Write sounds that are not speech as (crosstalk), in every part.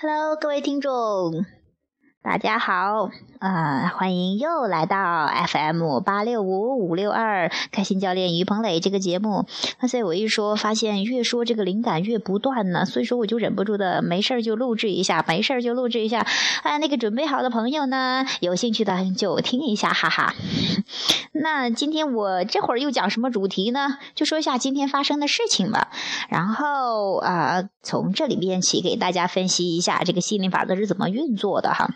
Hello，各位听众，大家好啊！欢迎又来到 FM 八六五五六二开心教练于鹏磊这个节目。那所以我一说，发现越说这个灵感越不断呢，所以说我就忍不住的没事儿就录制一下，没事儿就录制一下。啊，那个准备好的朋友呢，有兴趣的就听一下，哈哈。那今天我这会儿又讲什么主题呢？就说一下今天发生的事情吧。然后啊，从这里边起给大家分析一下这个心灵法则是怎么运作的哈。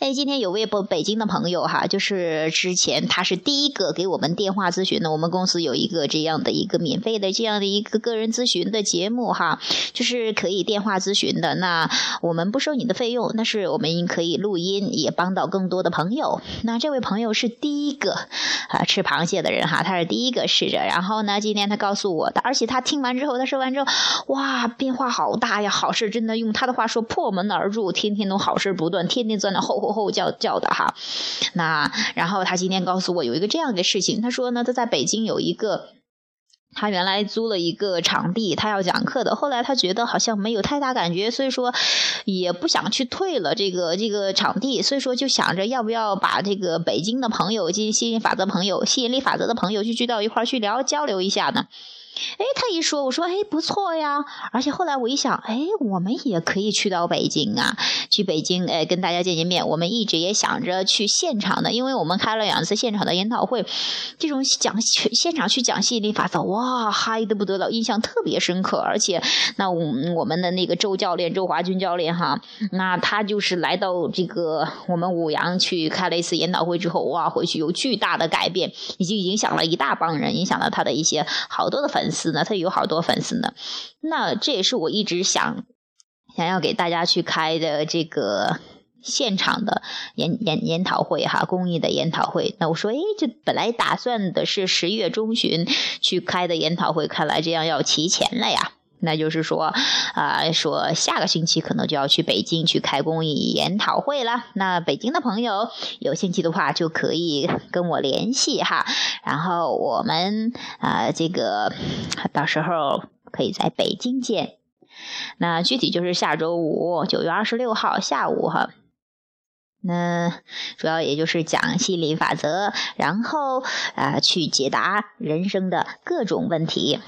哎，今天有位北北京的朋友哈，就是之前他是第一个给我们电话咨询的。我们公司有一个这样的一个免费的这样的一个个人咨询的节目哈，就是可以电话咨询的。那我们不收你的费用，那是我们可以录音，也帮到更多的朋友。那这位朋友是第一个啊吃螃蟹的人哈，他是第一个试着。然后呢，今天他告诉我的，而且他听完之后，他说完之后，哇，变化好大呀，好事真的用他的话说破门而入，天天都好事不断，天天在那吼吼吼叫叫的哈。那然后他今天告诉我有一个这样的事情，他说呢，他在北京有一个。他原来租了一个场地，他要讲课的。后来他觉得好像没有太大感觉，所以说也不想去退了这个这个场地，所以说就想着要不要把这个北京的朋友、吸引法则朋友、吸引力法则的朋友就聚到一块去聊交流一下呢。哎，他一说，我说，哎，不错呀。而且后来我一想，哎，我们也可以去到北京啊，去北京，哎，跟大家见见面。我们一直也想着去现场的，因为我们开了两次现场的研讨会，这种讲现场去讲吸引力法则，哇，嗨的不得了，印象特别深刻。而且，那我我们的那个周教练，周华军教练哈，那他就是来到这个我们五羊去开了一次研讨会之后，哇，回去有巨大的改变，已经影响了一大帮人，影响了他的一些好多的粉。粉丝呢，他有好多粉丝呢，那这也是我一直想想要给大家去开的这个现场的研研研讨会哈，公益的研讨会。那我说，诶，这本来打算的是十月中旬去开的研讨会，看来这样要提前了呀。那就是说，啊，说下个星期可能就要去北京去开公益研讨会了。那北京的朋友有兴趣的话，就可以跟我联系哈。然后我们啊，这个到时候可以在北京见。那具体就是下周五九月二十六号下午哈。那主要也就是讲心理法则，然后啊，去解答人生的各种问题。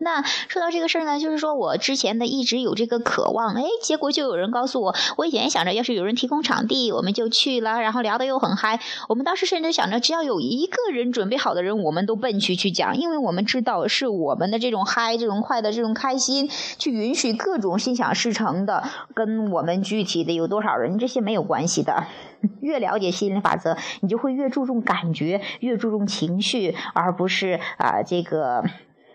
那说到这个事儿呢，就是说我之前的一直有这个渴望，哎，结果就有人告诉我，我以前想着要是有人提供场地，我们就去了，然后聊得又很嗨。我们当时甚至想着，只要有一个人准备好的人，我们都奔去去讲，因为我们知道是我们的这种嗨、这种快的这种开心，去允许各种心想事成的，跟我们具体的有多少人这些没有关系的。(laughs) 越了解心理法则，你就会越注重感觉，越注重情绪，而不是啊这个。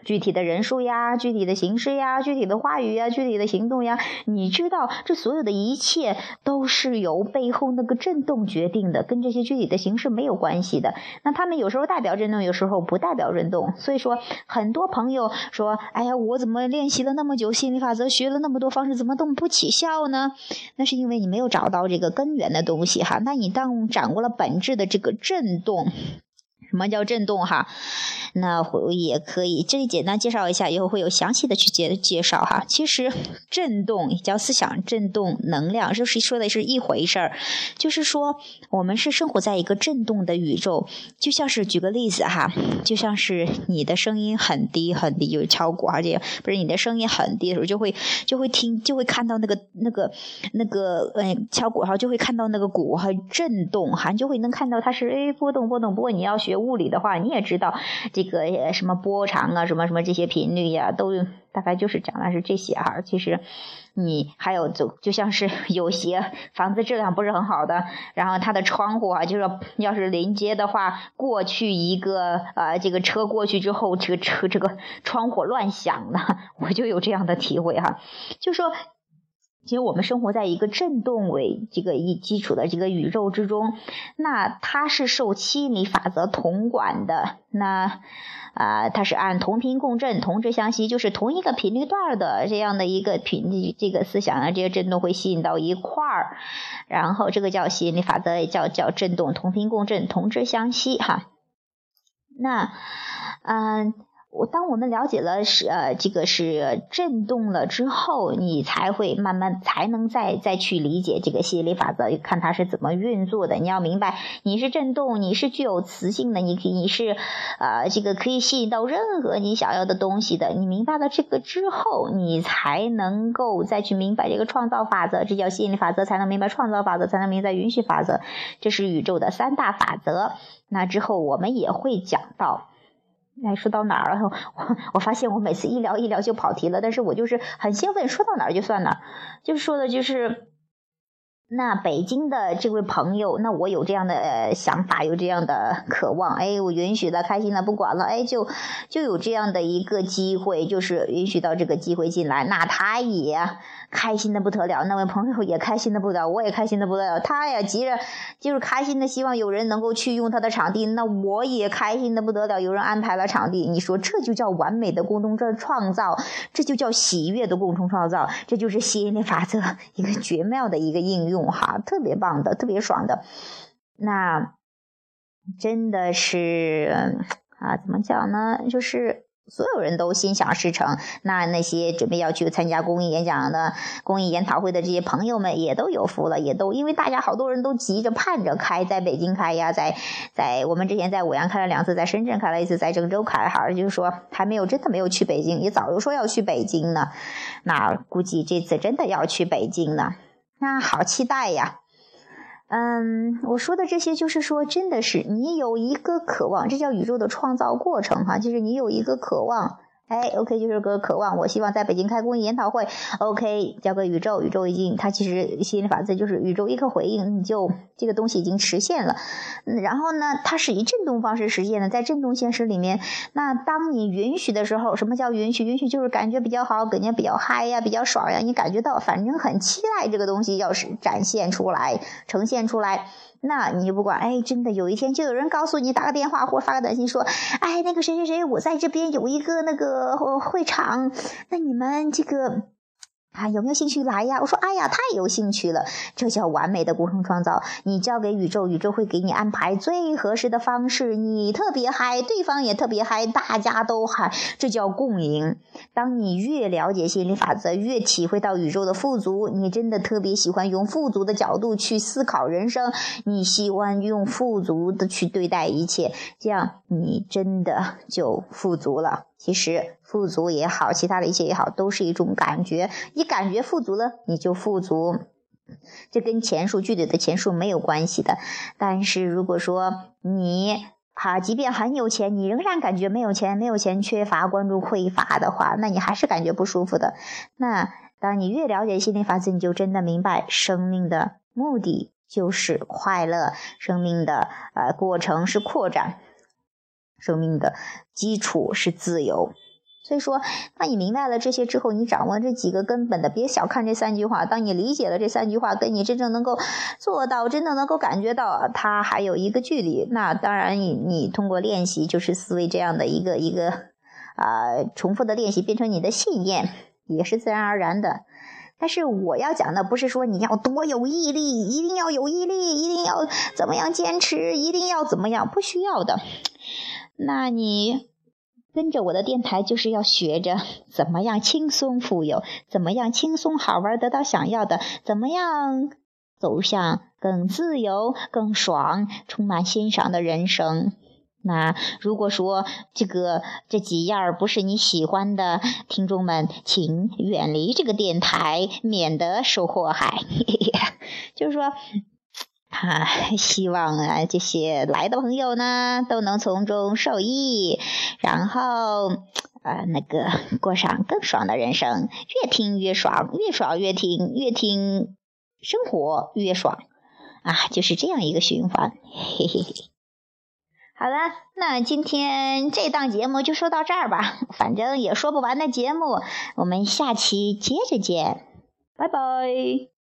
具体的人数呀，具体的形式呀，具体的话语呀，具体的行动呀，你知道，这所有的一切都是由背后那个震动决定的，跟这些具体的形式没有关系的。那他们有时候代表震动，有时候不代表震动。所以说，很多朋友说：“哎呀，我怎么练习了那么久心理法则，学了那么多方式，怎么都不起效呢？”那是因为你没有找到这个根源的东西哈。那你当掌握了本质的这个震动。什么叫震动哈？那也可以，这里简单介绍一下，以后会有详细的去介介绍哈。其实震动叫思想震动能量，就是说的是一回事儿。就是说，我们是生活在一个震动的宇宙，就像是举个例子哈，就像是你的声音很低很低，有敲鼓而且，不是你的声音很低的时候，就会就会听就会看到那个那个那个嗯敲鼓然后，就会看到那个鼓很震动哈，就会能看到它是哎波动波动。不过你要学。物理的话，你也知道这个什么波长啊，什么什么这些频率呀，都大概就是讲的是这些哈。其实你还有就就像是有些房子质量不是很好的，然后它的窗户啊，就是要是临街的话，过去一个呃这个车过去之后，这个车这个窗户乱响的，(laughs) 我就有这样的体会哈，就说。其实我们生活在一个振动为这个一基础的这个宇宙之中，那它是受吸引力法则统管的。那啊，它是按同频共振、同质相吸，就是同一个频率段的这样的一个频率这个思想啊，这些振动会吸引到一块儿，然后这个叫吸引力法则，也叫叫振动同频共振、同质相吸哈。那嗯。我当我们了解了是呃这个是震动了之后，你才会慢慢才能再再去理解这个吸引力法则，看它是怎么运作的。你要明白，你是震动，你是具有磁性的，你可以你是啊这个可以吸引到任何你想要的东西的。你明白了这个之后，你才能够再去明白这个创造法则，这叫吸引力法则，才能明白创造法则，才能明白允许法则，这是宇宙的三大法则。那之后我们也会讲到。哎，说到哪儿了？(laughs) 我我发现我每次一聊一聊就跑题了，但是我就是很兴奋，说到哪儿就算哪儿。就说的就是那北京的这位朋友，那我有这样的想法，有这样的渴望，哎，我允许了，开心了，不管了，哎，就就有这样的一个机会，就是允许到这个机会进来，那他也。开心的不得了，那位朋友也开心的不得了，我也开心的不得了。他也急着就是开心的，希望有人能够去用他的场地，那我也开心的不得了，有人安排了场地。你说这就叫完美的共同创造，这就叫喜悦的共同创造，这就是吸引力法则一个绝妙的一个应用哈，特别棒的，特别爽的。那真的是啊，怎么讲呢？就是。所有人都心想事成，那那些准备要去参加公益演讲的、公益研讨会的这些朋友们也都有福了，也都因为大家好多人都急着盼着开，在北京开呀，在在我们之前在五羊开了两次，在深圳开了一次，在郑州开好像，就是说还没有真的没有去北京，也早就说要去北京呢，那估计这次真的要去北京呢，那好期待呀。嗯，我说的这些就是说，真的是你有一个渴望，这叫宇宙的创造过程哈，就是你有一个渴望。哎，OK，就是个渴望。我希望在北京开公益研讨会。OK，交给宇宙，宇宙已经，它其实吸引力法则就是宇宙一刻回应，你就这个东西已经实现了。然后呢，它是以震动方式实现的，在震动现实里面。那当你允许的时候，什么叫允许？允许就是感觉比较好，感觉比较嗨呀，比较爽呀。你感觉到，反正很期待这个东西要是展现出来、呈现出来。那你就不管，哎，真的有一天就有人告诉你，打个电话或发个短信说，哎，那个谁谁谁，我在这边有一个那个会场，那你们这个。啊，有没有兴趣来呀？我说，哎呀，太有兴趣了！这叫完美的共同创造。你交给宇宙，宇宙会给你安排最合适的方式。你特别嗨，对方也特别嗨，大家都嗨，这叫共赢。当你越了解心理法则，越体会到宇宙的富足，你真的特别喜欢用富足的角度去思考人生。你喜欢用富足的去对待一切，这样你真的就富足了。其实富足也好，其他的一切也好，都是一种感觉。你感觉富足了，你就富足，这跟钱数具体的钱数没有关系的。但是如果说你哈，即便很有钱，你仍然感觉没有钱，没有钱，缺乏关注匮乏的话，那你还是感觉不舒服的。那当你越了解心理法则，你就真的明白，生命的目的就是快乐，生命的呃过程是扩展。生命的基础是自由，所以说，当你明白了这些之后，你掌握这几个根本的，别小看这三句话。当你理解了这三句话，跟你真正能够做到，真正能够感觉到它还有一个距离。那当然，你你通过练习，就是思维这样的一个一个啊重复的练习，变成你的信念，也是自然而然的。但是我要讲的不是说你要多有毅力，一定要有毅力，一定要怎么样坚持，一定要怎么样，不需要的。那你跟着我的电台，就是要学着 (laughs) 怎么样轻松富有，怎么样轻松好玩得到想要的，怎么样走向更自由、更爽、充满欣赏的人生。那如果说这个这几样不是你喜欢的，听众们，请远离这个电台，免得受祸害。(laughs) 就是说。哈，(laughs) 希望啊，这些来的朋友呢，都能从中受益，然后啊，那个过上更爽的人生，越听越爽，越爽越听，越听生活越爽，啊，就是这样一个循环。嘿嘿嘿。好了，那今天这档节目就说到这儿吧，反正也说不完的节目，我们下期接着见，拜拜。